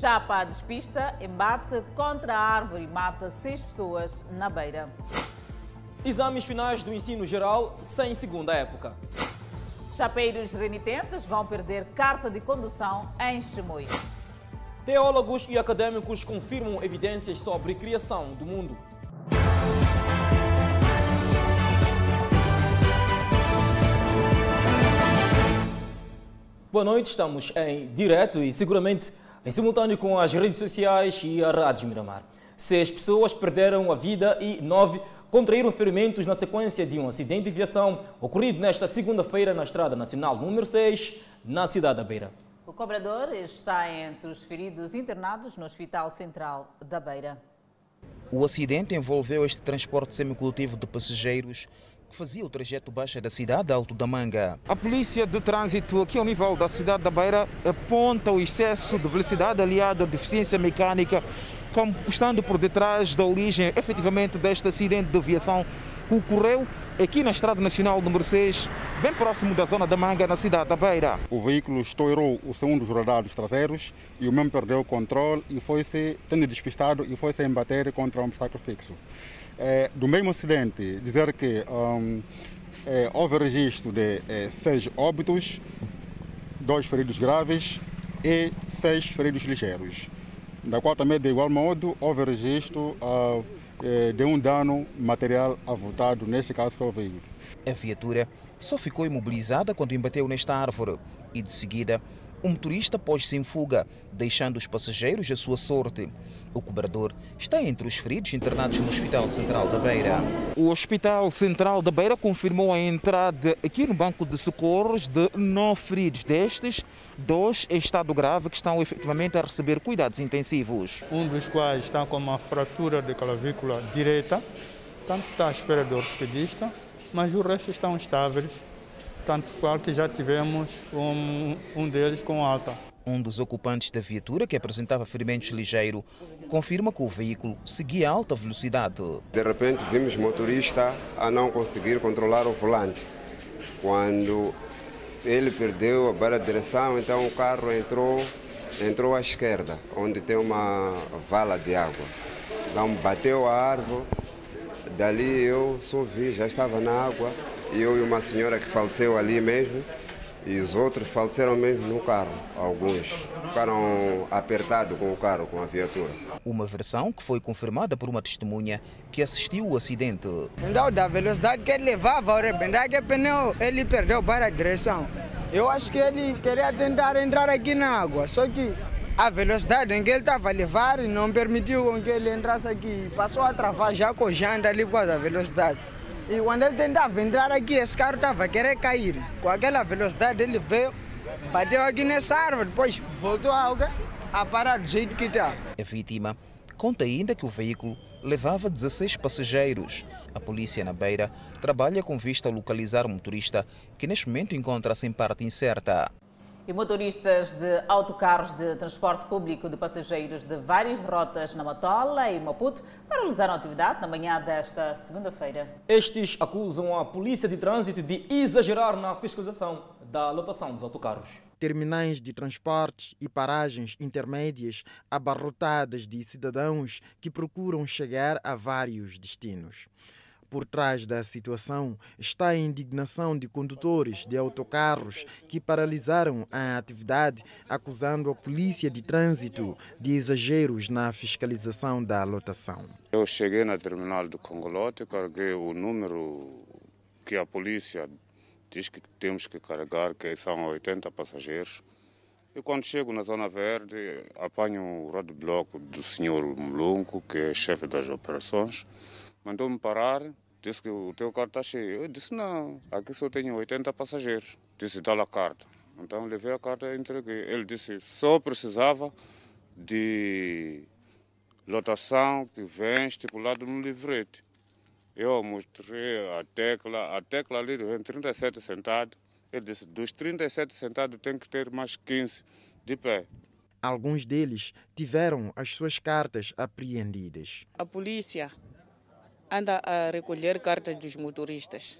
Chapa despista, embate contra a árvore e mata seis pessoas na beira. Exames finais do ensino geral sem segunda época. Chapeiros renitentes vão perder carta de condução em Chimoio. Teólogos e acadêmicos confirmam evidências sobre criação do mundo. Boa noite, estamos em direto e seguramente em simultâneo com as redes sociais e a Rádio Miramar. Seis pessoas perderam a vida e nove contraíram ferimentos na sequência de um acidente de viação ocorrido nesta segunda-feira na Estrada Nacional número 6, na cidade da Beira. O cobrador está entre os feridos internados no Hospital Central da Beira. O acidente envolveu este transporte semicoletivo de passageiros que fazia o trajeto baixa da cidade de Alto da Manga. A polícia de trânsito aqui ao nível da cidade da Beira aponta o excesso de velocidade aliado à deficiência mecânica como estando por detrás da origem efetivamente deste acidente de aviação que ocorreu aqui na Estrada Nacional número 6, bem próximo da zona da Manga, na cidade da Beira. O veículo estourou o segundo dos radares traseiros e o mesmo perdeu o controle e foi-se, tendo despistado, e foi-se embater contra um obstáculo fixo. É, do mesmo acidente, dizer que um, é, houve registro de é, seis óbitos, dois feridos graves e seis feridos ligeiros, da qual também, de igual modo, houve registro uh, de um dano material avultado, neste caso, para o veículo. A viatura só ficou imobilizada quando embateu nesta árvore e, de seguida, o motorista pôs-se em fuga, deixando os passageiros à sua sorte. O cobrador está entre os feridos internados no Hospital Central da Beira. O Hospital Central da Beira confirmou a entrada aqui no banco de socorros de nove feridos. Destes, dois em estado grave que estão efetivamente a receber cuidados intensivos. Um dos quais está com uma fratura de clavícula direita, tanto está à espera do ortopedista, mas o resto estão estáveis, tanto qual que já tivemos um, um deles com alta. Um dos ocupantes da viatura, que apresentava ferimentos ligeiro, confirma que o veículo seguia a alta velocidade. De repente vimos motorista a não conseguir controlar o volante. Quando ele perdeu a barra de direção, então o carro entrou, entrou à esquerda, onde tem uma vala de água. Então bateu a árvore, dali eu só vi, já estava na água, eu e uma senhora que faleceu ali mesmo, e os outros faleceram mesmo no carro, alguns. Ficaram apertados com o carro, com a viatura. Uma versão que foi confirmada por uma testemunha que assistiu o acidente. Então, da velocidade que ele levava, o o pneu, ele perdeu para a direção. Eu acho que ele queria tentar entrar aqui na água, só que a velocidade em que ele estava a levar não permitiu que ele entrasse aqui. Passou a travar já com janta ali por causa da velocidade. E quando ele tentava entrar aqui, esse carro estava a querer cair. Com aquela velocidade, ele veio, bateu aqui nessa árvore, depois voltou a, a parar do jeito que está. A vítima conta ainda que o veículo levava 16 passageiros. A polícia na beira trabalha com vista a localizar o motorista, que neste momento encontra-se em parte incerta. E motoristas de autocarros de transporte público de passageiros de várias rotas na Matola e Maputo paralisaram a atividade na manhã desta segunda-feira. Estes acusam a Polícia de Trânsito de exagerar na fiscalização da lotação dos autocarros. Terminais de transportes e paragens intermédias abarrotadas de cidadãos que procuram chegar a vários destinos. Por trás da situação está a indignação de condutores de autocarros que paralisaram a atividade, acusando a polícia de trânsito de exageros na fiscalização da lotação. Eu cheguei na terminal do Congolote, carreguei o número que a polícia diz que temos que carregar, que são 80 passageiros. E quando chego na Zona Verde, apanho o roadblock do senhor Mulunco, que é chefe das operações mandou-me parar, disse que o teu carro está cheio. Eu disse, não, aqui só tenho 80 passageiros. Disse, dá a carta. Então levei a carta e entreguei. Ele disse, só precisava de lotação que vem estipulado no livrete. Eu mostrei a tecla, a tecla ali vem 37 sentados. Ele disse, dos 37 sentados tem que ter mais 15 de pé. Alguns deles tiveram as suas cartas apreendidas. A polícia anda a recolher cartas dos motoristas.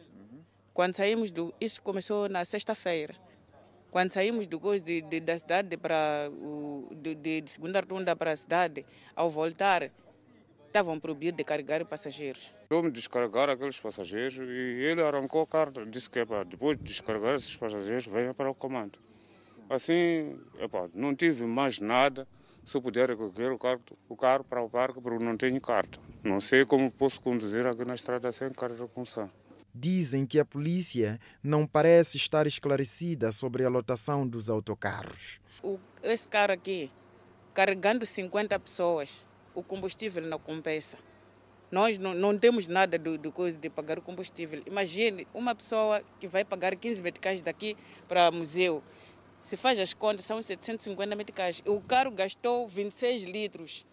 Quando saímos do. Isso começou na sexta-feira. Quando saímos do coisa de, de, da cidade para de, de, segunda rotunda para a cidade, ao voltar, estavam proibidos de carregar passageiros. Vamos descarregar aqueles passageiros e ele arrancou a carta, disse que epa, depois de descarregar esses passageiros, venha para o comando. Assim, epa, não tive mais nada, se puder recolher o carro, o carro para o parque, porque não tenho carta. Não sei como posso conduzir aqui na estrada sem carta de condução. Dizem que a polícia não parece estar esclarecida sobre a lotação dos autocarros. O, esse carro aqui, carregando 50 pessoas, o combustível não compensa. Nós não, não temos nada do, do coisa de pagar o combustível. Imagine uma pessoa que vai pagar 15 meticais daqui para o museu. Se faz as contas, são 750 meticais. O carro gastou 26 litros.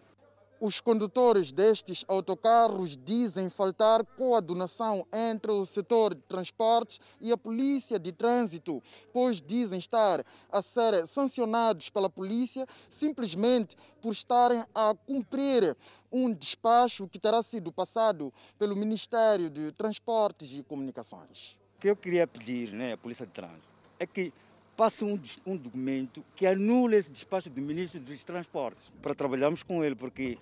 Os condutores destes autocarros dizem faltar coadunação entre o setor de transportes e a polícia de trânsito, pois dizem estar a ser sancionados pela polícia simplesmente por estarem a cumprir um despacho que terá sido passado pelo Ministério de Transportes e Comunicações. O que eu queria pedir né, à Polícia de Trânsito é que passe um, um documento que anule esse despacho do Ministro dos Transportes para trabalharmos com ele, porque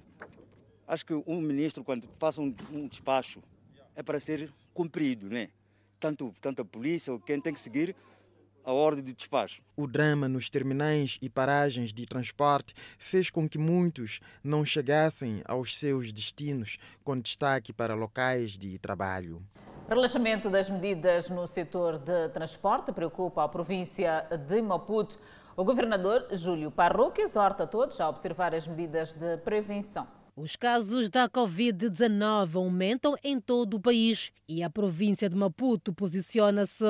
acho que um ministro, quando faça um, um despacho, é para ser cumprido, né? Tanto, tanto a polícia ou quem tem que seguir a ordem de despacho. O drama nos terminais e paragens de transporte fez com que muitos não chegassem aos seus destinos, com destaque para locais de trabalho. Relaxamento das medidas no setor de transporte preocupa a província de Maputo. O governador Júlio Parroque exorta todos a observar as medidas de prevenção. Os casos da Covid-19 aumentam em todo o país e a província de Maputo posiciona-se.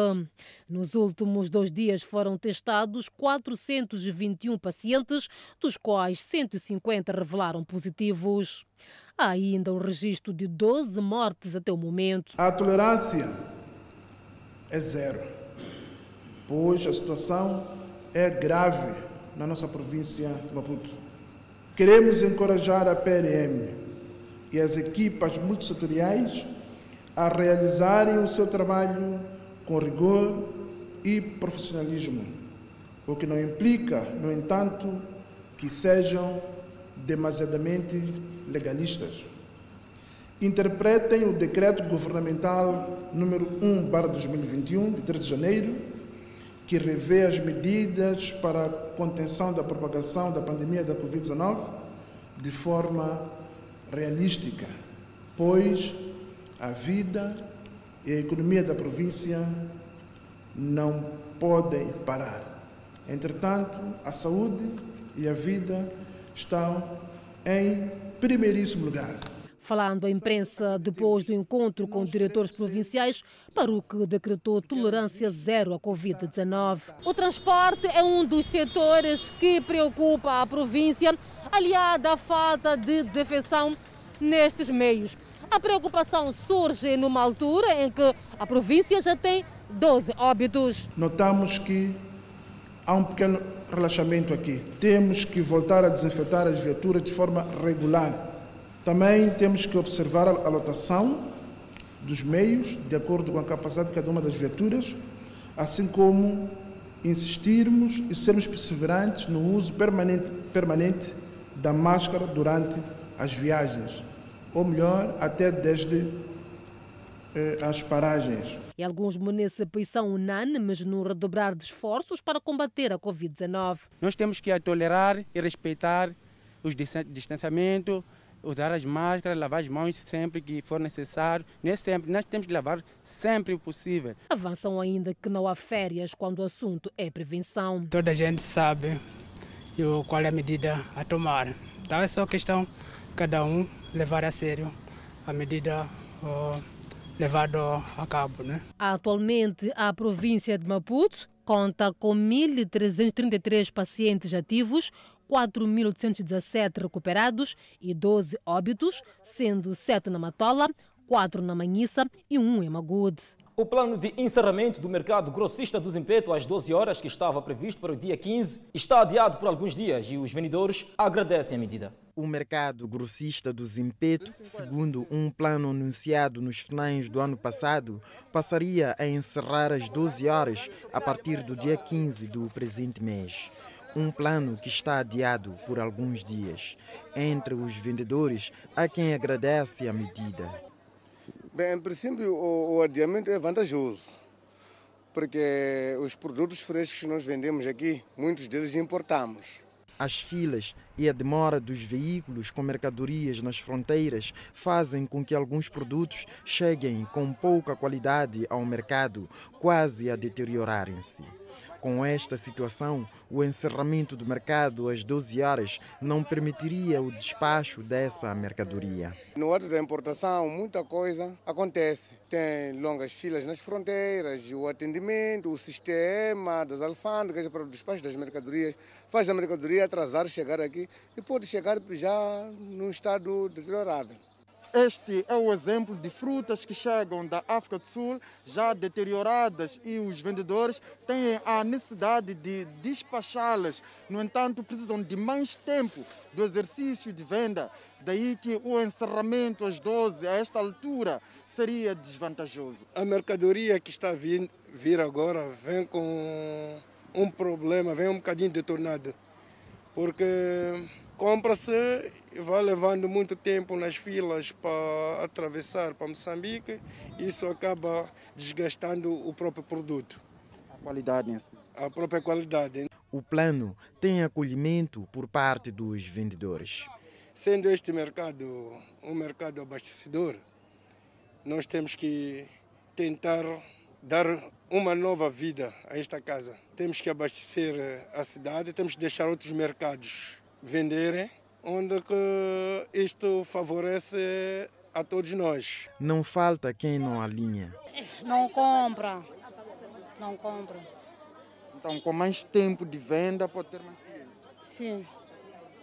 Nos últimos dois dias foram testados 421 pacientes, dos quais 150 revelaram positivos. Há ainda o registro de 12 mortes até o momento. A tolerância é zero, pois a situação é grave na nossa província de Maputo. Queremos encorajar a PRM e as equipas multissetoriais a realizarem o seu trabalho com rigor e profissionalismo, o que não implica, no entanto, que sejam demasiadamente legalistas. Interpretem o decreto governamental número 1/2021 de 3 de janeiro, que revê as medidas para a contenção da propagação da pandemia da COVID-19 de forma realística, pois a vida e a economia da província não podem parar. Entretanto, a saúde e a vida estão em primeiríssimo lugar. Falando à imprensa depois do encontro com diretores provinciais, Paruque decretou tolerância zero à Covid-19. O transporte é um dos setores que preocupa a província, aliada à falta de desinfecção nestes meios. A preocupação surge numa altura em que a província já tem 12 óbitos. Notamos que há um pequeno relaxamento aqui. Temos que voltar a desinfetar as viaturas de forma regular. Também temos que observar a lotação dos meios, de acordo com a capacidade de cada uma das viaturas, assim como insistirmos e sermos perseverantes no uso permanente, permanente da máscara durante as viagens, ou melhor, até desde eh, as paragens. E alguns municípios são unânimes no redobrar de esforços para combater a Covid-19. Nós temos que tolerar e respeitar os distanciamento, usar as máscaras, lavar as mãos sempre que for necessário. Nesse sempre, nós temos que lavar sempre o possível. Avançam ainda que não há férias quando o assunto é prevenção. Toda a gente sabe qual é a medida a tomar. Então é só questão de cada um levar a sério a medida levado a cabo. Né? Atualmente, a província de Maputo conta com 1.333 pacientes ativos, 4.817 recuperados e 12 óbitos, sendo 7 na Matola, 4 na Manhissa e 1 em Magude. O plano de encerramento do mercado grossista do Zimpeto às 12 horas, que estava previsto para o dia 15, está adiado por alguns dias e os vendedores agradecem a medida. O mercado grossista do Zimpeto, segundo um plano anunciado nos finais do ano passado, passaria a encerrar às 12 horas a partir do dia 15 do presente mês. Um plano que está adiado por alguns dias. Entre os vendedores, há quem agradece a medida. Bem, em princípio, o, o adiamento é vantajoso, porque os produtos frescos que nós vendemos aqui, muitos deles importamos. As filas e a demora dos veículos com mercadorias nas fronteiras fazem com que alguns produtos cheguem com pouca qualidade ao mercado, quase a deteriorarem-se. Com esta situação, o encerramento do mercado às 12 horas não permitiria o despacho dessa mercadoria. No ato da importação, muita coisa acontece. Tem longas filas nas fronteiras, o atendimento, o sistema das alfândegas para o despacho das mercadorias faz a mercadoria atrasar, chegar aqui e pode chegar já num estado deteriorado. Este é o exemplo de frutas que chegam da África do Sul já deterioradas e os vendedores têm a necessidade de despachá-las. No entanto, precisam de mais tempo do exercício de venda. Daí que o encerramento às 12, a esta altura, seria desvantajoso. A mercadoria que está a vir, vir agora vem com um problema, vem um bocadinho detonada. Porque compra-se e vai levando muito tempo nas filas para atravessar para Moçambique. Isso acaba desgastando o próprio produto. A qualidade em si. A própria qualidade. O plano tem acolhimento por parte dos vendedores. Sendo este mercado um mercado abastecedor, nós temos que tentar dar uma nova vida a esta casa. Temos que abastecer a cidade, temos que deixar outros mercados venderem, onde que isto favorece a todos nós. Não falta quem não alinha. Não compra, não compra. Então, com mais tempo de venda, pode ter mais clientes. Sim.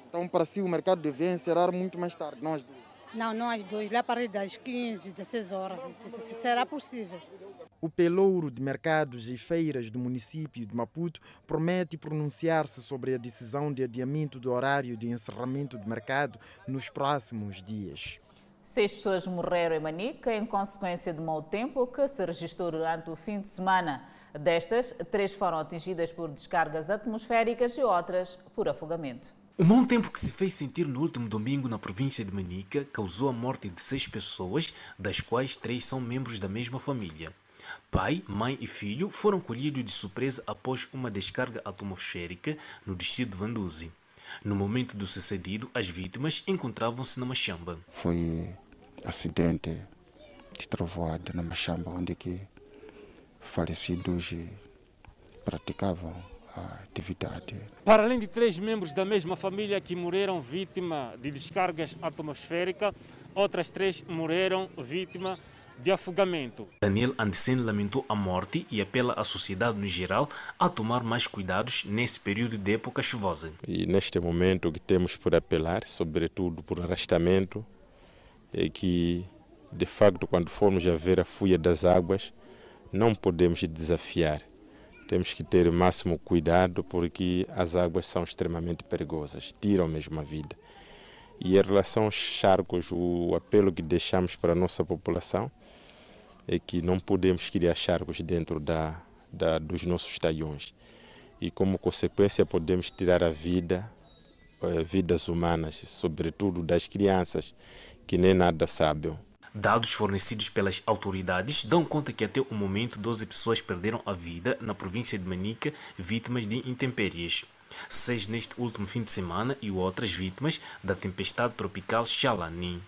Então, para si, o mercado deve encerrar muito mais tarde, às duas. Não, não às duas, lá para das 15, 16 horas. Será possível. O pelouro de mercados e feiras do município de Maputo promete pronunciar-se sobre a decisão de adiamento do horário de encerramento do mercado nos próximos dias. Seis pessoas morreram em Manica em consequência de mau tempo que se registrou durante o fim de semana. Destas, três foram atingidas por descargas atmosféricas e outras por afogamento. O mau tempo que se fez sentir no último domingo na província de Manica causou a morte de seis pessoas, das quais três são membros da mesma família. Pai, mãe e filho foram colhidos de surpresa após uma descarga atmosférica no distrito de Vanduzi. No momento do sucedido, as vítimas encontravam-se na Machamba. Foi acidente de trovoada na Machamba, onde que falecidos praticavam atividade. Para além de três membros da mesma família que morreram vítima de descargas atmosféricas, outras três morreram vítima de afogamento. Daniel Andesen lamentou a morte e apela à sociedade no geral a tomar mais cuidados nesse período de época chuvosa. E neste momento o que temos por apelar, sobretudo por arrastamento, é que de facto quando formos a ver a fuga das águas, não podemos desafiar. Temos que ter o máximo cuidado porque as águas são extremamente perigosas, tiram mesmo a vida. E em relação aos charcos, o apelo que deixamos para a nossa população é que não podemos criar charcos dentro da, da, dos nossos talhões. E como consequência podemos tirar a vida, eh, vidas humanas, sobretudo das crianças, que nem nada sabem. Dados fornecidos pelas autoridades dão conta que até o momento 12 pessoas perderam a vida na província de Manica, vítimas de intempéries. Seis neste último fim de semana e outras vítimas da tempestade tropical Xalani.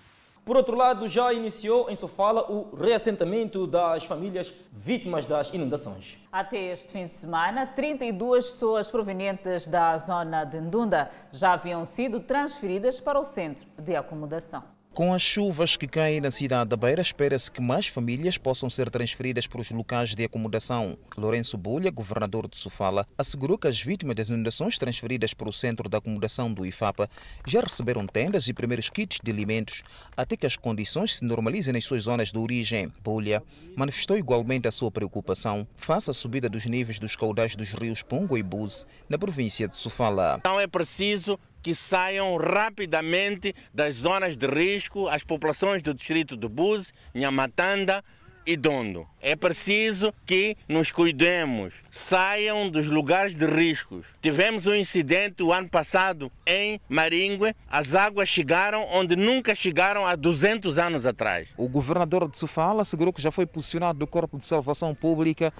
Por outro lado, já iniciou em Sofala o reassentamento das famílias vítimas das inundações. Até este fim de semana, 32 pessoas provenientes da zona de Ndunda já haviam sido transferidas para o centro de acomodação. Com as chuvas que caem na cidade da Beira, espera-se que mais famílias possam ser transferidas para os locais de acomodação. Lourenço Bulha, governador de Sofala, assegurou que as vítimas das inundações transferidas para o centro de acomodação do IFAPA já receberam tendas e primeiros kits de alimentos até que as condições se normalizem nas suas zonas de origem. Bulha manifestou igualmente a sua preocupação face à subida dos níveis dos caudais dos rios Pongo e Buse na província de Sofala. Então é preciso que saiam rapidamente das zonas de risco as populações do distrito de Buse, Nhamatanda e Dondo. É preciso que nos cuidemos, saiam dos lugares de riscos. Tivemos um incidente o ano passado em Maringue, as águas chegaram onde nunca chegaram há 200 anos atrás. O governador de Sofala assegurou que já foi posicionado do Corpo de Salvação Pública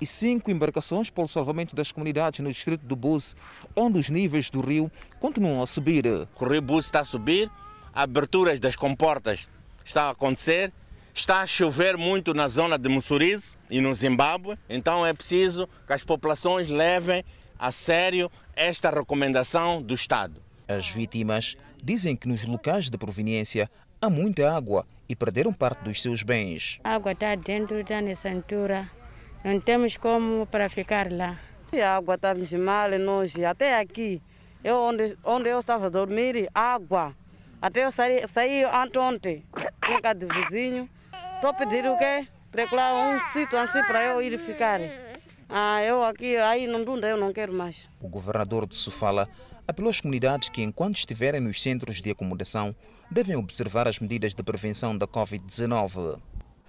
e cinco embarcações para o salvamento das comunidades no distrito do Bus, onde os níveis do rio continuam a subir. O rio Bus está a subir, aberturas das comportas estão a acontecer, está a chover muito na zona de Mussurize e no Zimbábue, então é preciso que as populações levem a sério esta recomendação do Estado. As vítimas dizem que nos locais de proveniência há muita água e perderam parte dos seus bens. A água está dentro, está nessa altura. Não temos como para ficar lá. A água está mal, nós, até aqui. Eu, onde, onde eu estava a dormir, água. Até eu saí, saí ontem, em casa de vizinho. Estou pedindo o quê? Procurar um sítio assim para eu ir ficar. Ah, eu aqui, aí não dunda, eu não quero mais. O governador de Sofala apelou às comunidades que, enquanto estiverem nos centros de acomodação, devem observar as medidas de prevenção da Covid-19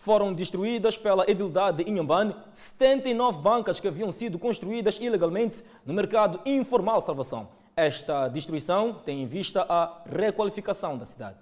foram destruídas pela edilidade de Inhambane 79 bancas que haviam sido construídas ilegalmente no mercado informal Salvação. Esta destruição tem em vista a requalificação da cidade.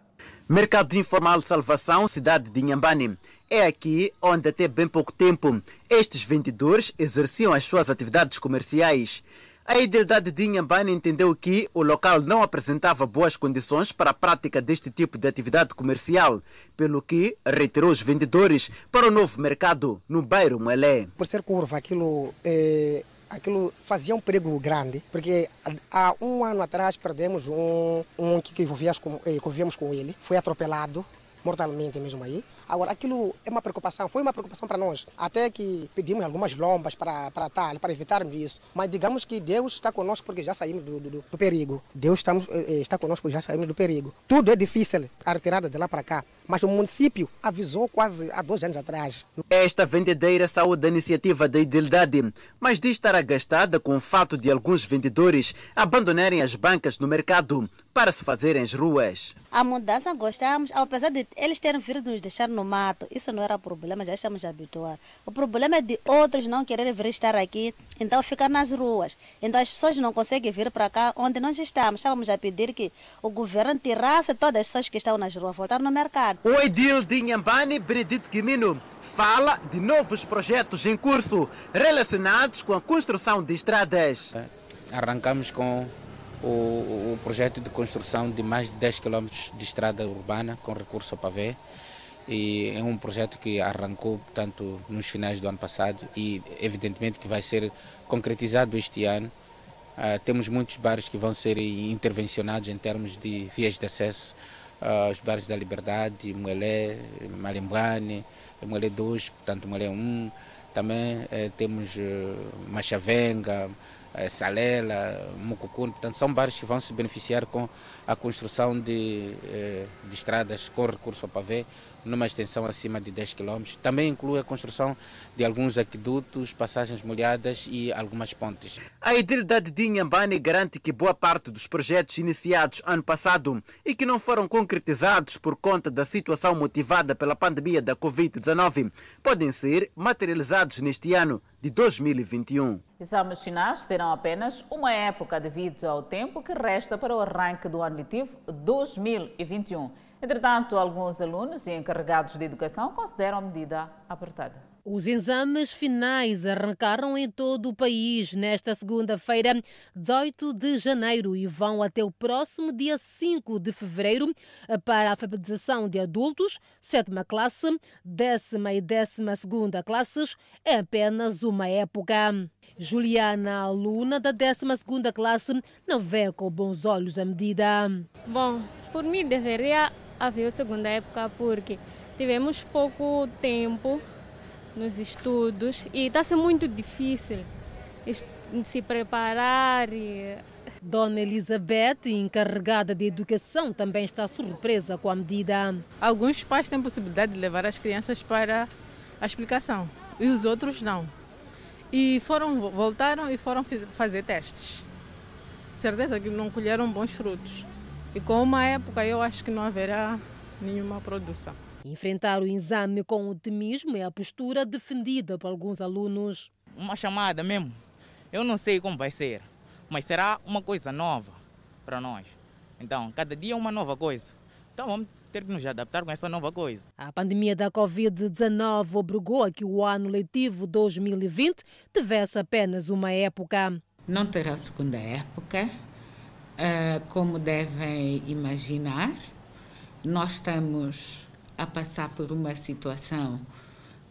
Mercado Informal de Salvação, cidade de Inhambane. É aqui onde até bem pouco tempo estes vendedores exerciam as suas atividades comerciais. A idilidade de Inhambane entendeu que o local não apresentava boas condições para a prática deste tipo de atividade comercial, pelo que retirou os vendedores para o novo mercado no bairro Moelé. Por ser curva, aquilo, é, aquilo fazia um perigo grande, porque há um ano atrás perdemos um, um que eh, convivíamos com ele, foi atropelado mortalmente mesmo aí. Agora, aquilo é uma preocupação, foi uma preocupação para nós. Até que pedimos algumas lombas para, para tal, para evitarmos isso. Mas digamos que Deus está conosco porque já saímos do, do, do perigo. Deus estamos, eh, eh, está conosco porque já saímos do perigo. Tudo é difícil, a retirada de lá para cá. Mas o município avisou quase há dois anos atrás. Esta vendedeira saiu da iniciativa da idilidade, mas diz estar agastada com o fato de alguns vendedores abandonarem as bancas no mercado para se fazerem as ruas. A mudança gostamos, apesar de eles terem vindo nos deixar no mato, isso não era problema, já estamos habituados. O problema é de outros não quererem vir estar aqui, então ficar nas ruas. Então as pessoas não conseguem vir para cá onde nós estamos. Estávamos a pedir que o governo tirasse todas as pessoas que estão nas ruas, voltar no mercado. O edil de Inhambane, Benedito Quimino, fala de novos projetos em curso relacionados com a construção de estradas. Arrancamos com o, o, projeto de construção de mais de 10 km de estrada urbana com recurso ao pavê. E é um projeto que arrancou, portanto, nos finais do ano passado e, evidentemente, que vai ser concretizado este ano. Uh, temos muitos bairros que vão ser intervencionados em termos de vias de acesso. Uh, os bairros da Liberdade, Moelé, Malimbuane, Moelé 2, portanto, Moelé 1. Também eh, temos uh, Machavenga, eh, Salela, Mucucune, portanto são bairros que vão se beneficiar com a construção de, eh, de estradas com recurso ao pavê, numa extensão acima de 10 km. Também inclui a construção de alguns aquedutos, passagens molhadas e algumas pontes. A idilidade de Inhambane garante que boa parte dos projetos iniciados ano passado e que não foram concretizados por conta da situação motivada pela pandemia da Covid-19 podem ser materializados neste ano de 2021. Exames finais terão apenas uma época devido ao tempo que resta para o arranque do ano letivo 2021. Entretanto, alguns alunos e encarregados de educação consideram a medida apertada. Os exames finais arrancaram em todo o país nesta segunda-feira, 18 de janeiro, e vão até o próximo dia 5 de fevereiro para a alfabetização de adultos, sétima classe, décima e décima segunda classes. É apenas uma época. Juliana, aluna da décima segunda classe, não vê com bons olhos a medida. Bom, por mim deveria havia a segunda época porque tivemos pouco tempo nos estudos e está sendo muito difícil se preparar. E... Dona Elizabeth, encarregada de educação, também está surpresa com a medida. Alguns pais têm possibilidade de levar as crianças para a explicação e os outros não. E foram, voltaram e foram fazer testes. Certeza que não colheram bons frutos. E com uma época eu acho que não haverá nenhuma produção. Enfrentar o exame com otimismo é a postura defendida por alguns alunos. Uma chamada mesmo. Eu não sei como vai ser, mas será uma coisa nova para nós. Então, cada dia é uma nova coisa. Então vamos ter que nos adaptar com essa nova coisa. A pandemia da Covid-19 obrigou a que o ano letivo 2020 tivesse apenas uma época. Não terá segunda época, ah, como devem imaginar. Nós estamos a passar por uma situação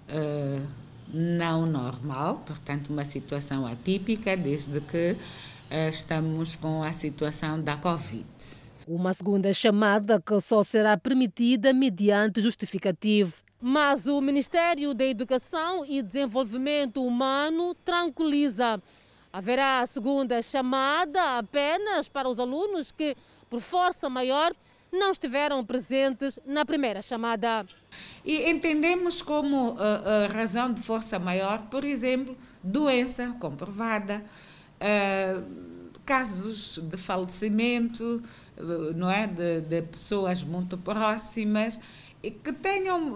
uh, não normal, portanto, uma situação atípica, desde que uh, estamos com a situação da Covid. Uma segunda chamada que só será permitida mediante justificativo. Mas o Ministério da Educação e Desenvolvimento Humano tranquiliza. Haverá a segunda chamada apenas para os alunos que, por força maior, não estiveram presentes na primeira chamada. E entendemos como uh, uh, razão de força maior, por exemplo, doença comprovada, uh, casos de falecimento, não é, de, de, pessoas muito próximas que tenham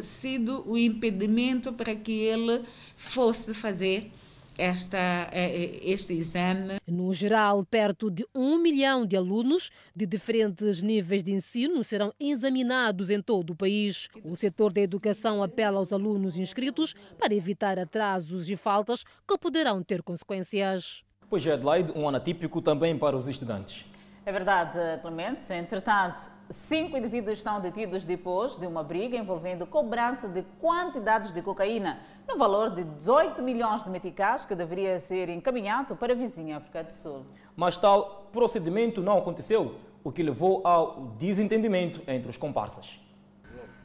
sido o impedimento para que ele fosse fazer esta, eh, este exame. No geral, perto de um milhão de alunos de diferentes níveis de ensino serão examinados em todo o país. O setor da educação apela aos alunos inscritos para evitar atrasos e faltas que poderão ter consequências. Pois é, Adelaide, um ano atípico também para os estudantes. É verdade, Clemente. Entretanto, cinco indivíduos estão detidos depois de uma briga envolvendo cobrança de quantidades de cocaína no valor de 18 milhões de meticais que deveria ser encaminhado para a vizinha África do Sul. Mas tal procedimento não aconteceu, o que levou ao desentendimento entre os comparsas.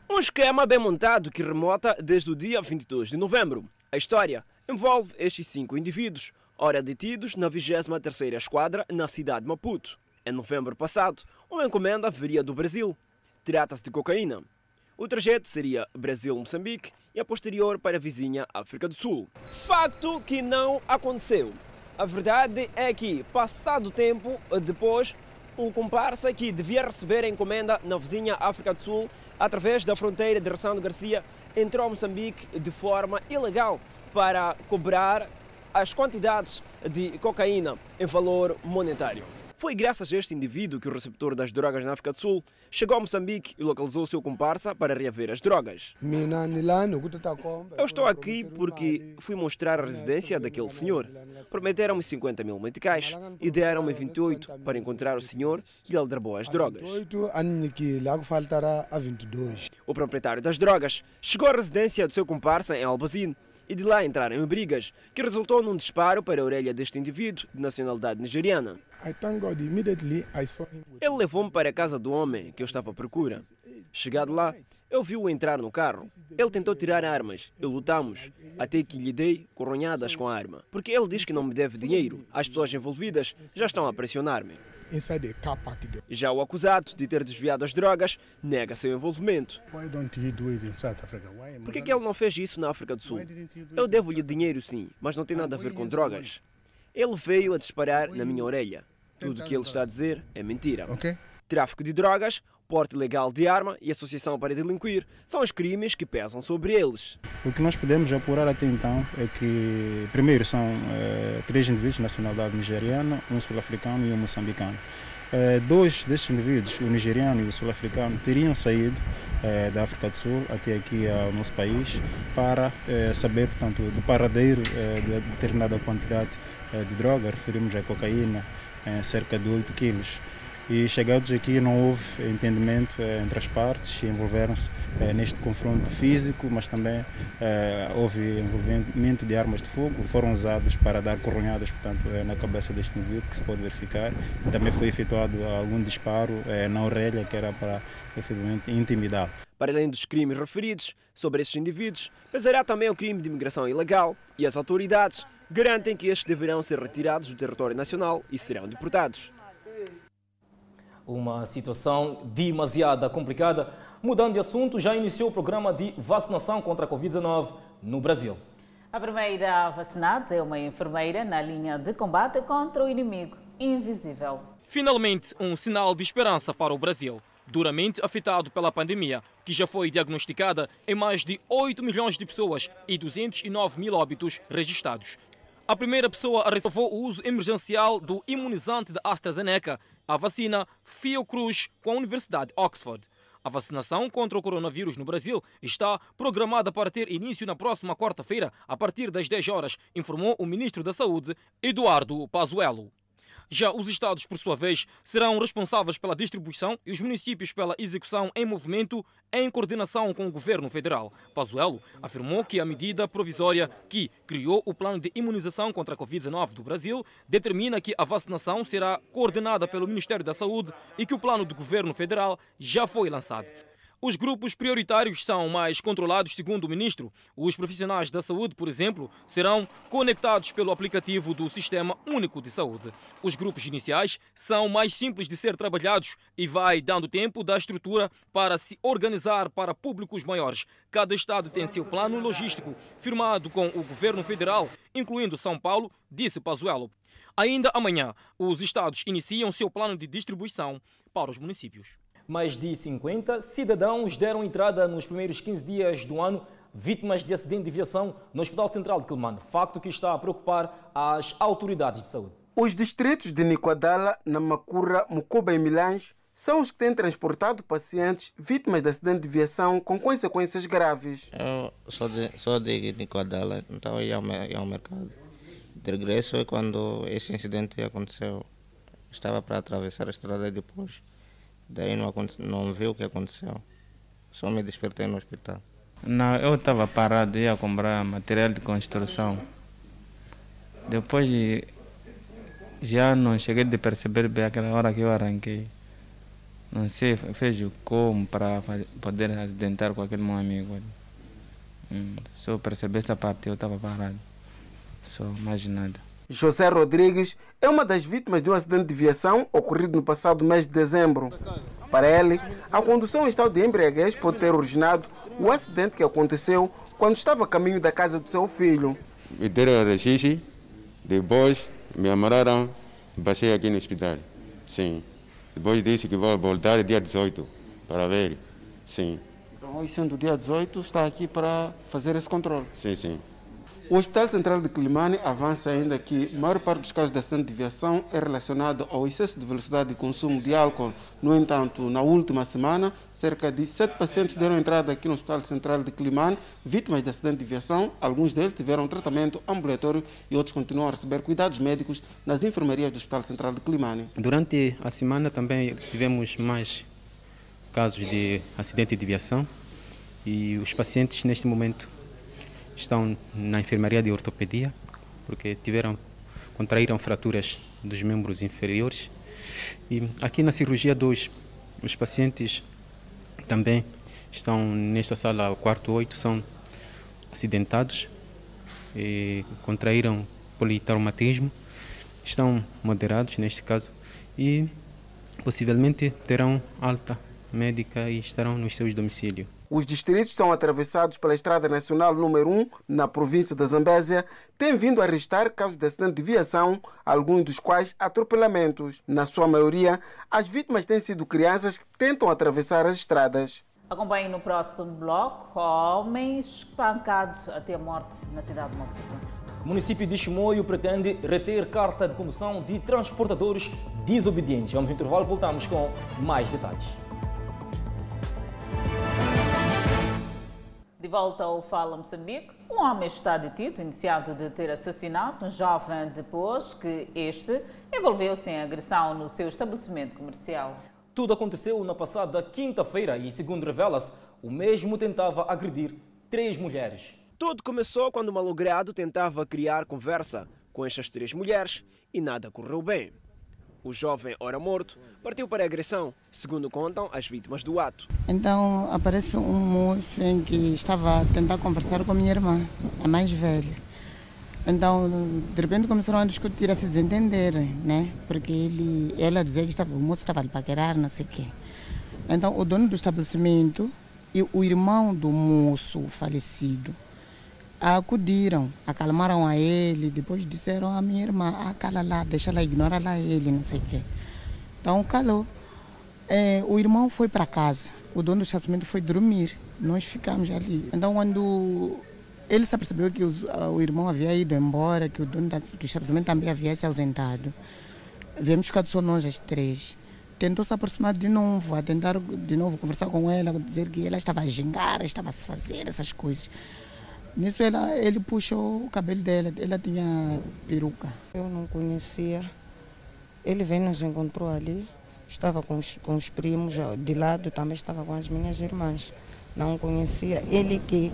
Um esquema bem montado que remota desde o dia 22 de novembro. A história envolve estes cinco indivíduos, ora detidos na 23ª Esquadra na cidade de Maputo. Em novembro passado, uma encomenda viria do Brasil. Trata-se de cocaína. O trajeto seria Brasil-Moçambique e a posterior para a vizinha África do Sul. Facto que não aconteceu. A verdade é que, passado tempo depois, um comparsa que devia receber a encomenda na vizinha África do Sul, através da fronteira de Ressano Garcia, entrou a Moçambique de forma ilegal para cobrar as quantidades de cocaína em valor monetário. Foi graças a este indivíduo que o receptor das drogas na África do Sul chegou a Moçambique e localizou o seu comparsa para reaver as drogas. Eu estou aqui porque fui mostrar a residência daquele senhor. Prometeram-me 50 mil meticais e deram-me 28 para encontrar o senhor e ele drabou as drogas. O proprietário das drogas chegou à residência do seu comparsa em Albazine e de lá entraram em brigas, que resultou num disparo para a orelha deste indivíduo de nacionalidade nigeriana. Ele levou-me para a casa do homem que eu estava à procura. Chegado lá, eu vi-o entrar no carro. Ele tentou tirar armas e lutamos, até que lhe dei coronhadas com a arma. Porque ele diz que não me deve dinheiro. As pessoas envolvidas já estão a pressionar-me. Já o acusado de ter desviado as drogas nega seu envolvimento. Por que, que ele não fez isso na África do Sul? Eu devo-lhe dinheiro sim, mas não tem nada a ver com drogas. Ele veio a disparar na minha orelha. Tudo o que ele está a dizer é mentira. Tráfico de drogas, porte ilegal de arma e associação para delinquir são os crimes que pesam sobre eles. O que nós podemos apurar até então é que, primeiro, são eh, três indivíduos de nacionalidade nigeriana, um sul-africano e um moçambicano. Eh, dois destes indivíduos, o nigeriano e o sul-africano, teriam saído eh, da África do Sul até aqui ao nosso país para saber, portanto, do paradeiro de determinada quantidade de droga, referimos a cocaína, cerca de 8 quilos. e chegados aqui não houve entendimento eh, entre as partes, envolveram-se eh, neste confronto físico, mas também eh, houve envolvimento de armas de fogo, foram usadas para dar coronhadas, portanto, na cabeça deste indivíduo, que se pode verificar. Também foi efetuado algum disparo na orelha, que era para efetivamente intimidá-lo. Para além dos crimes referidos sobre esses indivíduos, pesará também o crime de imigração ilegal e as autoridades garantem que estes deverão ser retirados do território nacional e serão deportados. Uma situação demasiado complicada. Mudando de assunto, já iniciou o programa de vacinação contra a Covid-19 no Brasil. A primeira vacinada é uma enfermeira na linha de combate contra o inimigo invisível. Finalmente, um sinal de esperança para o Brasil, duramente afetado pela pandemia, que já foi diagnosticada em mais de 8 milhões de pessoas e 209 mil óbitos registrados. A primeira pessoa resolveu o uso emergencial do imunizante da AstraZeneca a vacina Fiocruz com a Universidade de Oxford. A vacinação contra o coronavírus no Brasil está programada para ter início na próxima quarta-feira, a partir das 10 horas, informou o ministro da Saúde, Eduardo Pazuello. Já os estados, por sua vez, serão responsáveis pela distribuição e os municípios pela execução em movimento em coordenação com o governo federal. Pazuello afirmou que a medida provisória que criou o plano de imunização contra a Covid-19 do Brasil determina que a vacinação será coordenada pelo Ministério da Saúde e que o plano do governo federal já foi lançado. Os grupos prioritários são mais controlados, segundo o ministro. Os profissionais da saúde, por exemplo, serão conectados pelo aplicativo do Sistema Único de Saúde. Os grupos iniciais são mais simples de ser trabalhados e vai dando tempo da estrutura para se organizar para públicos maiores. Cada estado tem seu plano logístico, firmado com o governo federal, incluindo São Paulo, disse Pazuello. Ainda amanhã, os estados iniciam seu plano de distribuição para os municípios. Mais de 50 cidadãos deram entrada nos primeiros 15 dias do ano vítimas de acidente de aviação no Hospital Central de Quelimane, facto que está a preocupar as autoridades de saúde. Os distritos de Nicoadala, Namacura, Mucoba e Milães são os que têm transportado pacientes vítimas de acidente de aviação com consequências graves. Eu sou de, sou de Nicoadala, então ia ao, ia ao mercado. De regresso, quando esse incidente aconteceu, estava para atravessar a estrada depois Daí não, não vi o que aconteceu. Só me despertei no hospital. Não, eu estava parado, ia comprar material de construção. Depois já não cheguei de perceber bem aquela hora que eu arranquei. Não sei, fez como para poder acidentar com aquele meu amigo. Hum, só percebi essa parte, eu estava parado. Só mais nada. José Rodrigues é uma das vítimas de um acidente de viação ocorrido no passado mês de dezembro. Para ele, a condução em estado de embriaguez pode ter originado o acidente que aconteceu quando estava a caminho da casa do seu filho. Me deram registro, depois me amarraram, passei aqui no hospital. Sim. Depois disse que vou voltar dia 18 para ver. Sim. Então, hoje sendo dia 18, está aqui para fazer esse controle? Sim, sim. O Hospital Central de Climane avança ainda que a maior parte dos casos de acidente de viação é relacionado ao excesso de velocidade e consumo de álcool. No entanto, na última semana, cerca de sete pacientes deram entrada aqui no Hospital Central de Climane, vítimas de acidente de viação. Alguns deles tiveram tratamento ambulatório e outros continuam a receber cuidados médicos nas enfermarias do Hospital Central de Climane. Durante a semana também tivemos mais casos de acidente de viação e os pacientes neste momento estão na enfermaria de ortopedia, porque tiveram, contraíram fraturas dos membros inferiores. E aqui na cirurgia 2, os pacientes também estão nesta sala, quarto 8, são acidentados e contraíram politraumatismo, estão moderados neste caso e possivelmente terão alta médica e estarão nos seus domicílios. Os distritos são atravessados pela Estrada Nacional número 1, na província da Zambésia, têm vindo a registrar casos de acidente de viação, alguns dos quais atropelamentos. Na sua maioria, as vítimas têm sido crianças que tentam atravessar as estradas. Acompanhe no próximo bloco homem espancado até a morte na cidade de Maputo. O município de Chimoio pretende reter carta de condução de transportadores desobedientes. Vamos ao intervalo, voltamos com mais detalhes. Volta ao Fala Moçambique. Um homem está detido, iniciado de ter assassinado um jovem depois que este envolveu-se em agressão no seu estabelecimento comercial. Tudo aconteceu na passada quinta-feira e, segundo revela-se, o mesmo tentava agredir três mulheres. Tudo começou quando o malogrado tentava criar conversa com estas três mulheres e nada correu bem. O jovem, ora morto, partiu para a agressão, segundo contam as vítimas do ato. Então aparece um moço em que estava a tentar conversar com a minha irmã, a mais velha. Então, de repente começaram a discutir, a se desentender, né? Porque ele, ela dizia que estava, o moço estava a paquerar, não sei o quê. Então, o dono do estabelecimento e o irmão do moço falecido acudiram, acalmaram a ele, depois disseram à minha irmã, ah, cala lá, deixa lá, ignora lá ele, não sei o quê. Então calou. É, o irmão foi para casa, o dono do estabelecimento foi dormir, nós ficamos ali. Então quando ele se percebeu que o, o irmão havia ido embora, que o dono do estabelecimento também havia se ausentado, viemos ficar só nós as três tentou se aproximar de novo, a tentar de novo conversar com ela, dizer que ela estava a gingar, estava a se fazer essas coisas. Nisso ela, ele puxou o cabelo dela, ela tinha peruca. Eu não conhecia. Ele veio nos encontrou ali, estava com os, com os primos, de lado também estava com as minhas irmãs. Não conhecia. Ele que,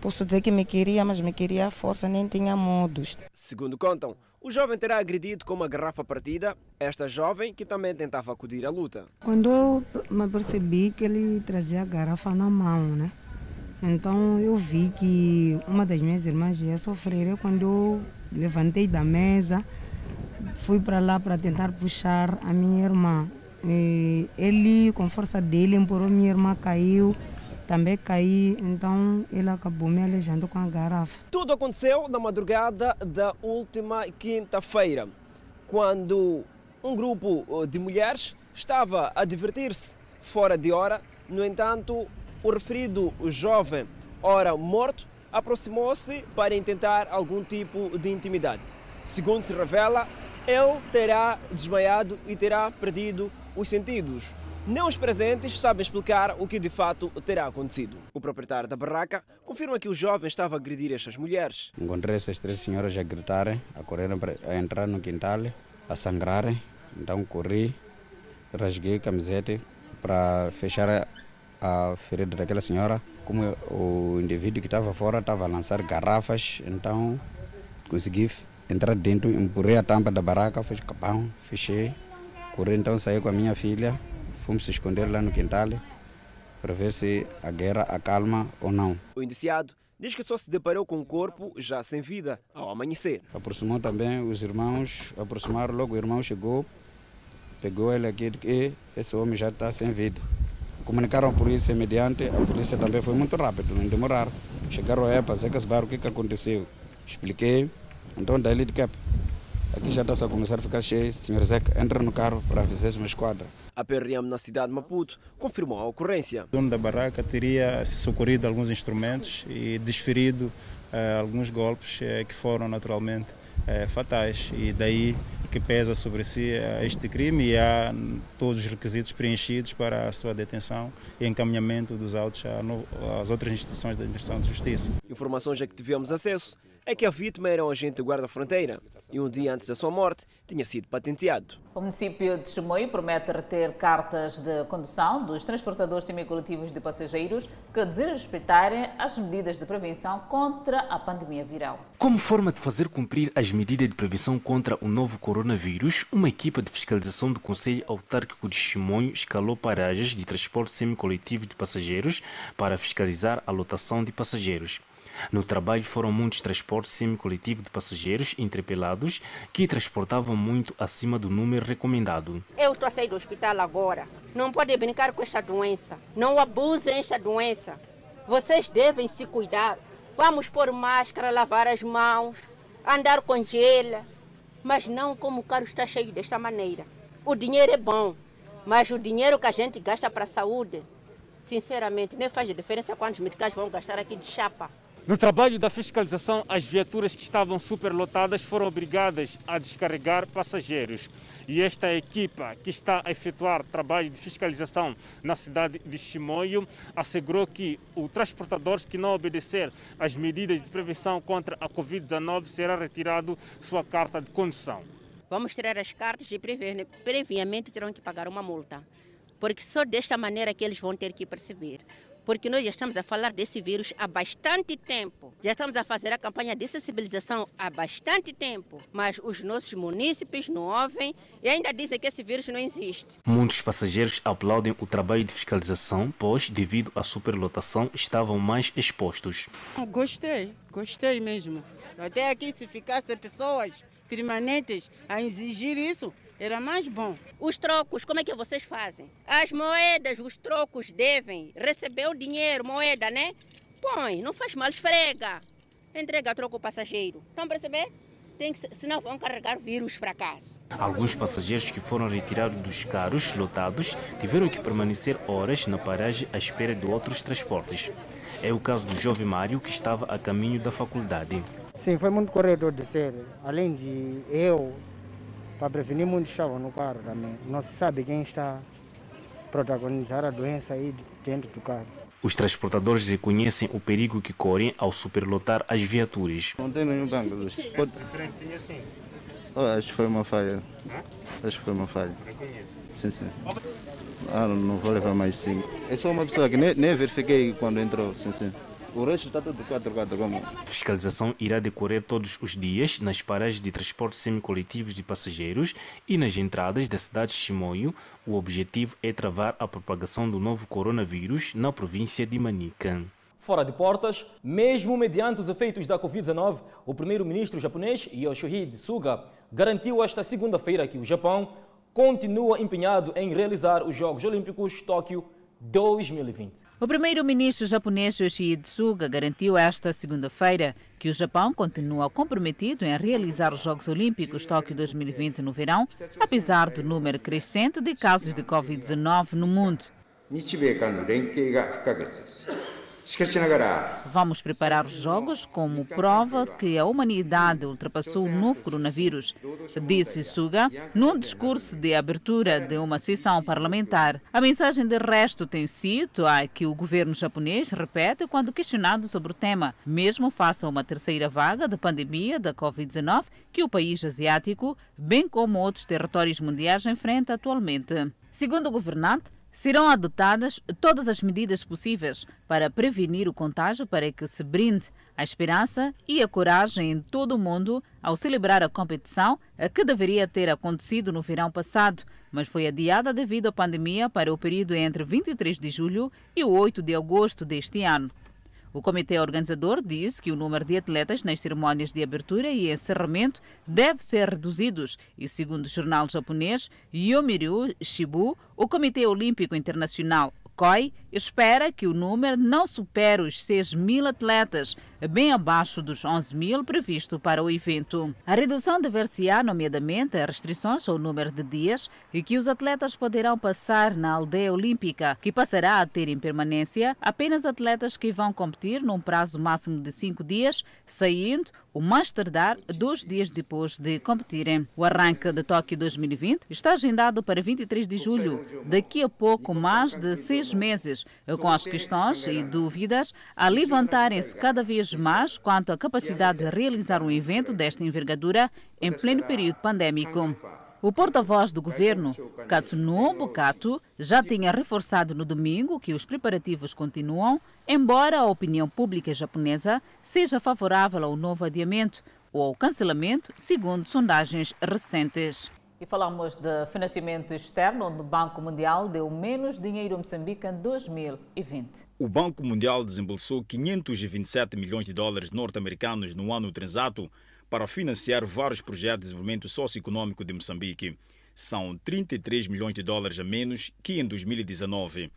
posso dizer que me queria, mas me queria à força, nem tinha modos. Segundo contam, o jovem terá agredido com uma garrafa partida esta jovem que também tentava acudir à luta. Quando eu me percebi que ele trazia a garrafa na mão, né? Então eu vi que uma das minhas irmãs ia sofrer. Eu, quando eu levantei da mesa, fui para lá para tentar puxar a minha irmã. E ele, com força dele, empurrou minha irmã, caiu. Também caí, então ele acabou me aleijando com a garrafa. Tudo aconteceu na madrugada da última quinta-feira, quando um grupo de mulheres estava a divertir-se fora de hora. No entanto, o referido jovem, ora morto, aproximou-se para intentar algum tipo de intimidade. Segundo se revela, ele terá desmaiado e terá perdido os sentidos. Nem os presentes sabem explicar o que de fato terá acontecido. O proprietário da barraca confirma que o jovem estava a agredir estas mulheres. Encontrei essas três senhoras a gritarem, a correrem, a entrar no quintal, a sangrarem. Então corri, rasguei a camiseta para fechar a ferida daquela senhora. Como o indivíduo que estava fora estava a lançar garrafas, então consegui entrar dentro, empurrei a tampa da barraca, fiz capão, fechei. Corri então, saí com a minha filha, fomos se esconder lá no quintal para ver se a guerra acalma ou não. O indiciado diz que só se deparou com o corpo já sem vida ao amanhecer. Aproximou também os irmãos, aproximaram logo, o irmão chegou, pegou ele aqui e esse homem já está sem vida. Comunicaram a polícia mediante, a polícia também foi muito rápido, não demoraram. Chegaram a EPA, Zeca Bar, o que, que aconteceu? Expliquei, então daí de cap. Aqui já está a começar a ficar cheio, senhor Zeca, entra no carro para a uma esquadra. A PRM na cidade de Maputo confirmou a ocorrência. O dono da barraca teria se socorrido alguns instrumentos e desferido eh, alguns golpes eh, que foram naturalmente eh, fatais e daí que pesa sobre si este crime e há todos os requisitos preenchidos para a sua detenção e encaminhamento dos autos às outras instituições da administração de justiça. Informações a que tivemos acesso é que a vítima era um agente guarda-fronteira e um dia antes da sua morte tinha sido patenteado. O município de Chimoio promete reter cartas de condução dos transportadores semicoletivos de passageiros que desrespeitarem as medidas de prevenção contra a pandemia viral. Como forma de fazer cumprir as medidas de prevenção contra o novo coronavírus, uma equipa de fiscalização do Conselho Autárquico de Chimoio escalou paragens de transporte semicoletivo de passageiros para fiscalizar a lotação de passageiros. No trabalho foram muitos transportes semi-coletivo de passageiros interpelados que transportavam muito acima do número recomendado. Eu estou a sair do hospital agora. Não pode brincar com esta doença. Não abusem esta doença. Vocês devem se cuidar. Vamos pôr máscara, lavar as mãos, andar com gela. Mas não como o carro está cheio desta maneira. O dinheiro é bom, mas o dinheiro que a gente gasta para a saúde, sinceramente, nem faz diferença quantos medicais vão gastar aqui de chapa. No trabalho da fiscalização, as viaturas que estavam superlotadas foram obrigadas a descarregar passageiros. E esta equipa, que está a efetuar trabalho de fiscalização na cidade de Chimoio, assegurou que o transportador que não obedecer às medidas de prevenção contra a Covid-19 será retirado sua carta de condução. Vamos tirar as cartas e previamente terão que pagar uma multa. Porque só desta maneira que eles vão ter que perceber porque nós já estamos a falar desse vírus há bastante tempo. Já estamos a fazer a campanha de sensibilização há bastante tempo, mas os nossos munícipes não ouvem e ainda dizem que esse vírus não existe. Muitos passageiros aplaudem o trabalho de fiscalização, pois, devido à superlotação, estavam mais expostos. Gostei, gostei mesmo. Até aqui, se ficassem pessoas permanentes a exigir isso, era mais bom. Os trocos, como é que vocês fazem? As moedas, os trocos devem receber o dinheiro, moeda, né? Põe, não faz mal, esfrega. Entrega troco ao passageiro. Estão a perceber? Tem que, senão vão carregar vírus para casa. Alguns passageiros que foram retirados dos carros lotados tiveram que permanecer horas na paragem à espera de outros transportes. É o caso do jovem Mário, que estava a caminho da faculdade. Sim, foi muito corretor de ser. Além de eu para prevenir muitos estavam no carro também. Não se sabe quem está a protagonizar a doença aí dentro do carro. Os transportadores reconhecem o perigo que correm ao superlotar as viaturas. Não tem nenhum banco. Pode... Oh, acho que foi uma falha. Acho que foi uma falha. Sim, sim. Ah, não vou levar mais cinco. É só uma pessoa que nem, nem verifiquei quando entrou. Sim, sim. O resto está tudo 4x4 como. A fiscalização irá decorrer todos os dias nas paragens de transporte semicoletivos de passageiros e nas entradas da cidade de Chimoio. O objetivo é travar a propagação do novo coronavírus na província de Manica. Fora de portas, mesmo mediante os efeitos da Covid-19, o primeiro-ministro japonês Yoshihide Suga garantiu esta segunda-feira que o Japão continua empenhado em realizar os Jogos Olímpicos Tóquio 2020. O primeiro-ministro japonês Yoshihide Suga garantiu esta segunda-feira que o Japão continua comprometido em realizar os Jogos Olímpicos Tóquio 2020 no verão, apesar do número crescente de casos de Covid-19 no mundo. Vamos preparar os Jogos como prova que a humanidade ultrapassou o novo coronavírus, disse Suga num discurso de abertura de uma sessão parlamentar. A mensagem de resto tem sido a que o governo japonês repete quando questionado sobre o tema, mesmo face a uma terceira vaga da pandemia da Covid-19 que o país asiático, bem como outros territórios mundiais, enfrenta atualmente. Segundo o governante, Serão adotadas todas as medidas possíveis para prevenir o contágio para que se brinde a esperança e a coragem em todo o mundo ao celebrar a competição que deveria ter acontecido no verão passado, mas foi adiada devido à pandemia para o período entre 23 de julho e 8 de agosto deste ano. O comitê organizador diz que o número de atletas nas cerimônias de abertura e encerramento deve ser reduzido e, segundo o jornal japonês Yomiuri Shibu, o Comitê Olímpico Internacional COI espera que o número não supere os 6 mil atletas, bem abaixo dos 11 mil previsto para o evento. A redução dever-se-á, nomeadamente, a restrições ao número de dias e que os atletas poderão passar na aldeia olímpica, que passará a ter em permanência apenas atletas que vão competir num prazo máximo de cinco dias, saindo o mais tardar dois dias depois de competirem. O arranque de Tóquio 2020 está agendado para 23 de julho, daqui a pouco mais de seis meses, com as questões e dúvidas a levantarem-se cada vez mais quanto à capacidade de realizar um evento desta envergadura em pleno período pandêmico. O porta-voz do governo, Katsunobu Kato, já tinha reforçado no domingo que os preparativos continuam, embora a opinião pública japonesa seja favorável ao novo adiamento ou ao cancelamento, segundo sondagens recentes. E falamos de financiamento externo, onde o Banco Mundial deu menos dinheiro a Moçambique em 2020. O Banco Mundial desembolsou 527 milhões de dólares norte-americanos no ano transato para financiar vários projetos de desenvolvimento socioeconômico de Moçambique. São 33 milhões de dólares a menos que em 2019.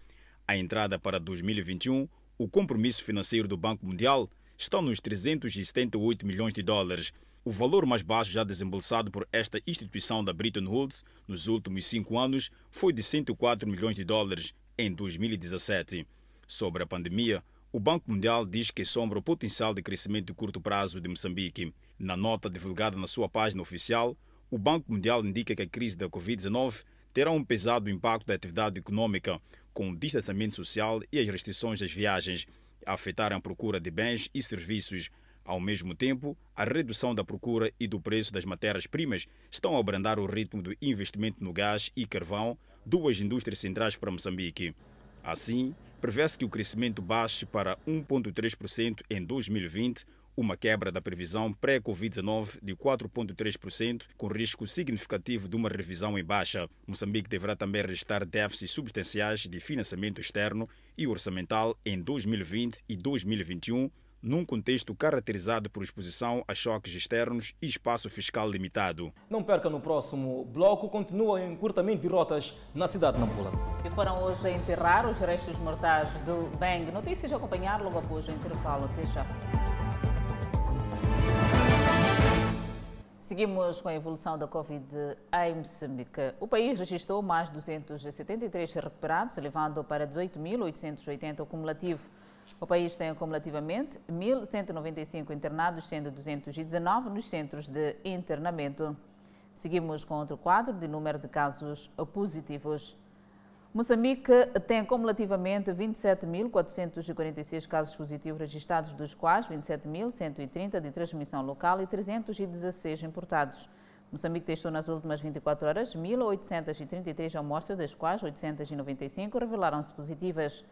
A entrada para 2021, o compromisso financeiro do Banco Mundial está nos 378 milhões de dólares, o valor mais baixo já desembolsado por esta instituição da Bretton Woods nos últimos cinco anos foi de 104 milhões de dólares em 2017. Sobre a pandemia, o Banco Mundial diz que sombra o potencial de crescimento de curto prazo de Moçambique. Na nota divulgada na sua página oficial, o Banco Mundial indica que a crise da Covid-19 terá um pesado impacto da atividade econômica, com o distanciamento social e as restrições das viagens, a afetar a procura de bens e serviços. Ao mesmo tempo, a redução da procura e do preço das matérias-primas estão a abrandar o ritmo do investimento no gás e carvão, duas indústrias centrais para Moçambique. Assim, prevê-se que o crescimento baixe para 1,3% em 2020, uma quebra da previsão pré-Covid-19 de 4,3%, com risco significativo de uma revisão em baixa. Moçambique deverá também registrar déficits substanciais de financiamento externo e orçamental em 2020 e 2021, num contexto caracterizado por exposição a choques externos e espaço fiscal limitado. Não perca no próximo bloco, continua o encurtamento de rotas na cidade de Nampula. E foram hoje a enterrar os restos mortais do Bang. Notícias a acompanhar logo após o intervalo. Até já. Seguimos com a evolução da Covid em Moçambique. O país registrou mais 273 recuperados, elevando para 18.880 o cumulativo. O país tem acumulativamente 1.195 internados, sendo 219 nos centros de internamento. Seguimos com outro quadro de número de casos positivos. Moçambique tem acumulativamente 27.446 casos positivos registrados, dos quais 27.130 de transmissão local e 316 importados. Moçambique testou nas últimas 24 horas 1.833 amostras, das quais 895 revelaram-se positivas.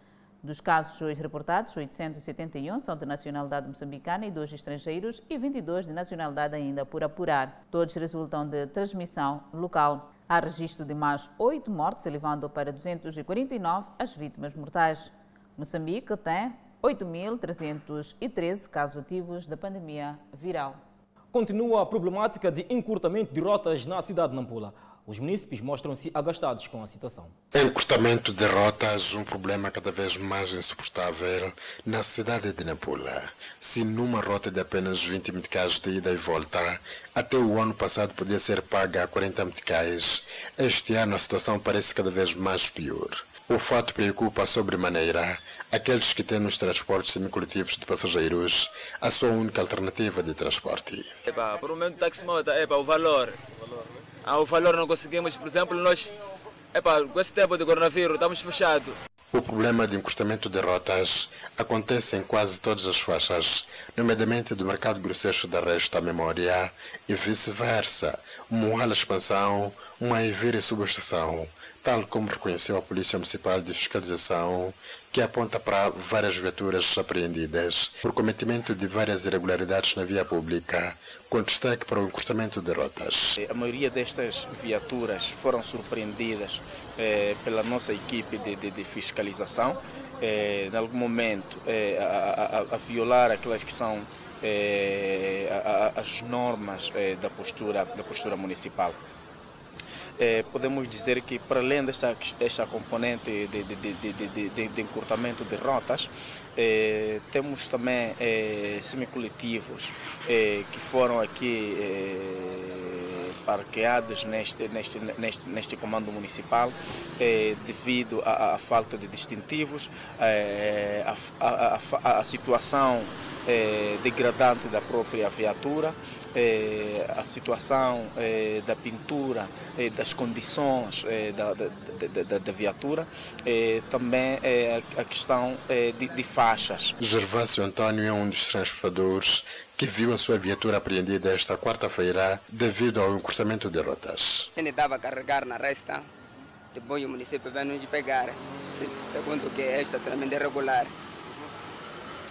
Dos casos hoje reportados, 871 são de nacionalidade moçambicana e dois estrangeiros e 22 de nacionalidade ainda por apurar. Todos resultam de transmissão local. Há registro de mais oito mortes, elevando para 249 as vítimas mortais. Moçambique tem 8.313 casos ativos da pandemia viral. Continua a problemática de encurtamento de rotas na cidade de Nampula. Os munícipes mostram-se agastados com a situação. Encurtamento de rotas, um problema cada vez mais insuportável na cidade de Nampula. Se numa rota de apenas 20 meticais de ida e volta, até o ano passado podia ser paga a 40 meticais, este ano a situação parece cada vez mais pior. O fato preocupa sobremaneira aqueles que têm nos transportes semicoletivos de passageiros a sua única alternativa de transporte. Epa, por um momento táxi moto, epa, o valor. Ah, o valor não conseguimos, por exemplo, nós, epa, com esse tempo de coronavírus, estamos fechados. O problema de encurtamento de rotas acontece em quase todas as faixas, nomeadamente do mercado grosseiro da Resta Memória e vice-versa, uma expansão, uma Evira subestação, tal como reconheceu a Polícia Municipal de Fiscalização, que aponta para várias viaturas apreendidas por cometimento de várias irregularidades na via pública, com destaque para o encurtamento de rotas. A maioria destas viaturas foram surpreendidas eh, pela nossa equipe de, de, de fiscalização, eh, em algum momento eh, a, a, a, violar aquelas que são as normas da postura da postura municipal. Eh, podemos dizer que, para além desta, desta componente de, de, de, de, encurtamento de rotas, eh, temos também eh, semicoletivos eh, que foram aqui eh, parqueados neste, neste, neste, neste comando municipal eh, devido à, à, falta de distintivos, eh, a, a, situação eh, degradante da própria viatura, eh, a situação eh, da pintura, eh, das condições da, da, da, da, viatura, também a questão de, de faixas. Gervásio Antônio é um dos transportadores que viu a sua viatura apreendida esta quarta-feira devido ao encurtamento de rotas. Ele estava a carregar na resta, depois o município veio nos pegar, segundo que é estacionamento irregular.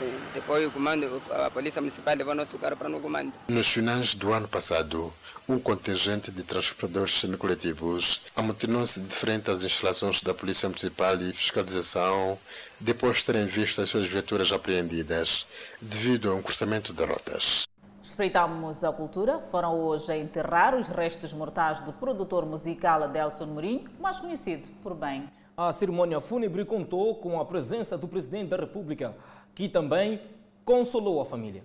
Sim. Depois o comando, a polícia municipal levou nosso carro para no comando. Nos finais do ano passado, um contingente de transportadores semicoletivos amotinou-se de frente às instalações da Polícia Municipal de Fiscalização depois de terem visto as suas viaturas apreendidas devido ao encurtamento de rotas. Espreitamos a cultura. Foram hoje a enterrar os restos mortais do produtor musical Adelson Mourinho, mais conhecido por bem. A cerimônia fúnebre contou com a presença do Presidente da República, que também consolou a família.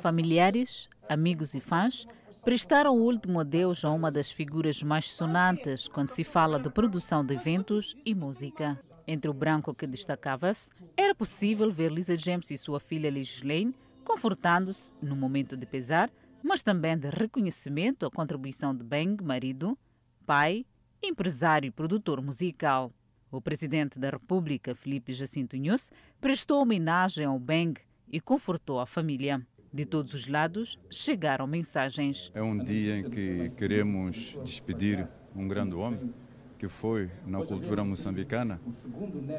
Familiares, amigos e fãs prestaram o último adeus a uma das figuras mais sonantes quando se fala de produção de eventos e música. Entre o branco que destacava-se, era possível ver Lisa James e sua filha Liz Lane confortando-se no momento de pesar, mas também de reconhecimento à contribuição de Beng, marido, pai, empresário e produtor musical. O presidente da República, Felipe Jacinto Nunes, prestou homenagem ao Beng e confortou a família. De todos os lados chegaram mensagens. É um dia em que queremos despedir um grande homem que foi na cultura moçambicana.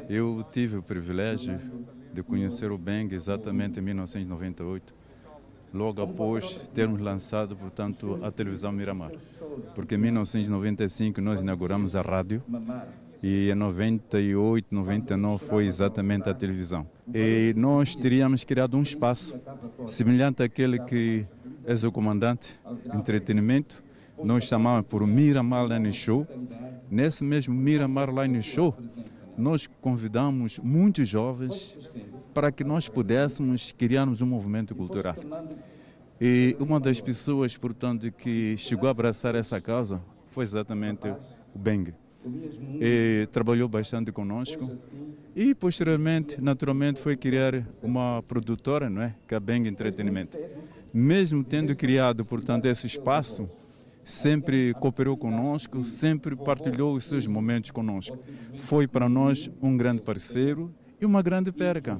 Eu tive o privilégio de conhecer o Beng exatamente em 1998, logo após termos lançado, portanto, a televisão Miramar. Porque em 1995 nós inauguramos a rádio e em 98, 99 foi exatamente a televisão. E nós teríamos criado um espaço semelhante àquele que és o comandante, entretenimento, nós chamamos por Miramar Line Show. Nesse mesmo Miramar Line Show, nós convidamos muitos jovens para que nós pudéssemos criarmos um movimento cultural. E uma das pessoas, portanto, que chegou a abraçar essa causa foi exatamente o Beng e trabalhou bastante conosco e posteriormente, naturalmente, foi criar uma produtora, não é, que é Entretenimento. Mesmo tendo criado, portanto, esse espaço, sempre cooperou conosco, sempre partilhou os seus momentos conosco. Foi para nós um grande parceiro e uma grande perca.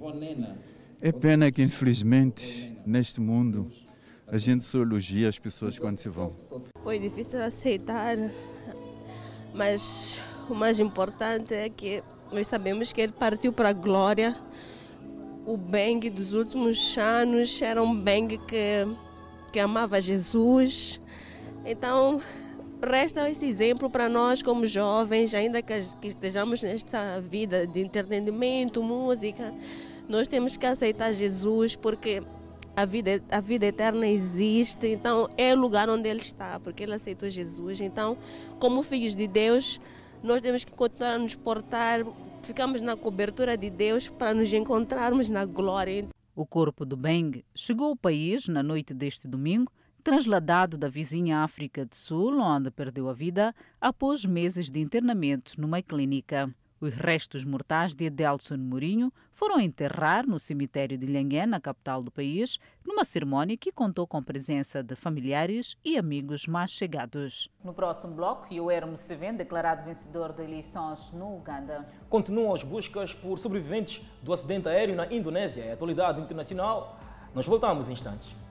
É pena que, infelizmente, neste mundo, a gente só elogia as pessoas quando se vão. Foi difícil aceitar mas o mais importante é que nós sabemos que ele partiu para a glória. O Beng dos últimos anos era um Beng que, que amava Jesus. Então, resta esse exemplo para nós como jovens, ainda que, que estejamos nesta vida de entretenimento, música, nós temos que aceitar Jesus porque a vida, a vida eterna existe, então é o lugar onde ele está, porque ele aceitou Jesus. Então, como filhos de Deus, nós temos que continuar a nos portar, ficamos na cobertura de Deus para nos encontrarmos na glória. O corpo do Beng chegou ao país na noite deste domingo, trasladado da vizinha África do Sul, onde perdeu a vida após meses de internamento numa clínica. Os restos mortais de Adelson Mourinho foram enterrar no cemitério de Lhangué, na capital do país, numa cerimónia que contou com a presença de familiares e amigos mais chegados. No próximo bloco, Yoweri Museveni, declarado vencedor de eleições no Uganda. Continuam as buscas por sobreviventes do acidente aéreo na Indonésia. É atualidade internacional. Nós voltamos em instantes.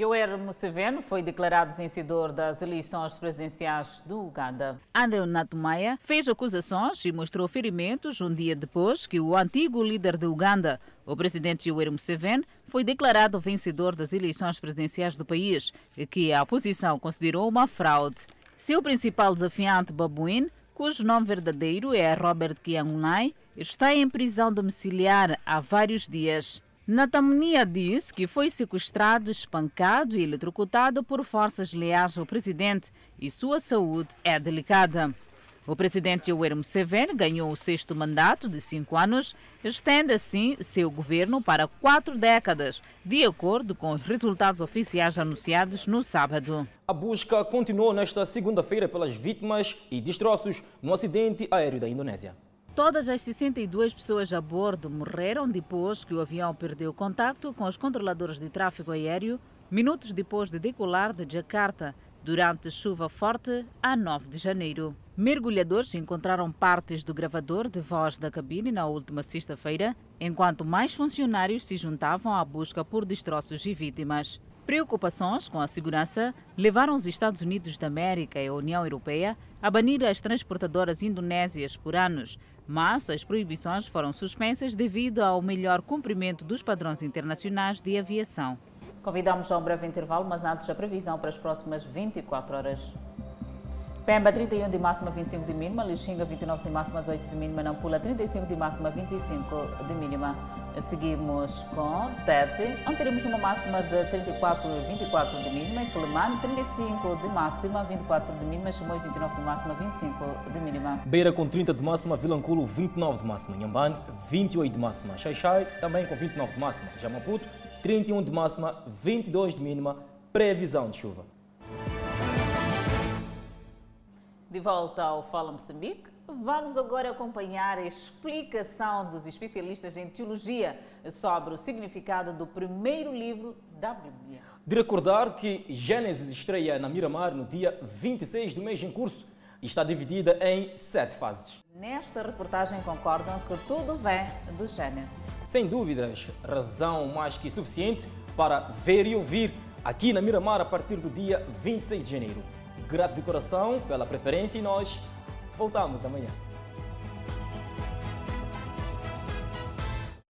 Yoweri Museveni foi declarado vencedor das eleições presidenciais do Uganda. Andrew Natumaya fez acusações e mostrou ferimentos um dia depois que o antigo líder de Uganda, o presidente Yoweri Museveni, foi declarado vencedor das eleições presidenciais do país, que a oposição considerou uma fraude. Seu principal desafiante, Babuin, cujo nome verdadeiro é Robert Kiangunai, está em prisão domiciliar há vários dias. Natamonia disse que foi sequestrado, espancado e eletrocutado por forças leais ao presidente e sua saúde é delicada. O presidente Yoweri Museveni ganhou o sexto mandato de cinco anos, estende assim seu governo para quatro décadas, de acordo com os resultados oficiais anunciados no sábado. A busca continuou nesta segunda-feira pelas vítimas e destroços no acidente aéreo da Indonésia. Todas as 62 pessoas a bordo morreram depois que o avião perdeu contato com os controladores de tráfego aéreo minutos depois de decolar de Jakarta durante chuva forte a 9 de janeiro. Mergulhadores encontraram partes do gravador de voz da cabine na última sexta-feira, enquanto mais funcionários se juntavam à busca por destroços e vítimas. Preocupações com a segurança levaram os Estados Unidos da América e a União Europeia a banir as transportadoras indonésias por anos, mas as proibições foram suspensas devido ao melhor cumprimento dos padrões internacionais de aviação. Convidamos a um breve intervalo, mas antes a previsão para as próximas 24 horas. Pemba 31 de máxima, 25 de mínima. Lixinga 29 de máxima, 18 de mínima. Nampula 35 de máxima, 25 de mínima. Seguimos com Tete, onde teremos uma máxima de 34, 24 de mínima. E Quelimane 35 de máxima, 24 de mínima. Chimoio 29 de máxima, 25 de mínima. Beira com 30 de máxima. Vilanculo 29 de máxima. Nhambane 28 de máxima. Xaixai também com 29 de máxima. Já Maputo 31 de máxima, 22 de mínima. Previsão de chuva. De volta ao Fala Moçambique, vamos agora acompanhar a explicação dos especialistas em teologia sobre o significado do primeiro livro da Bíblia. De recordar que Gênesis estreia na Miramar no dia 26 do mês em curso e está dividida em sete fases. Nesta reportagem concordam que tudo vem do Gênesis. Sem dúvidas, razão mais que suficiente para ver e ouvir aqui na Miramar a partir do dia 26 de janeiro. Grato de coração pela preferência e nós voltamos amanhã.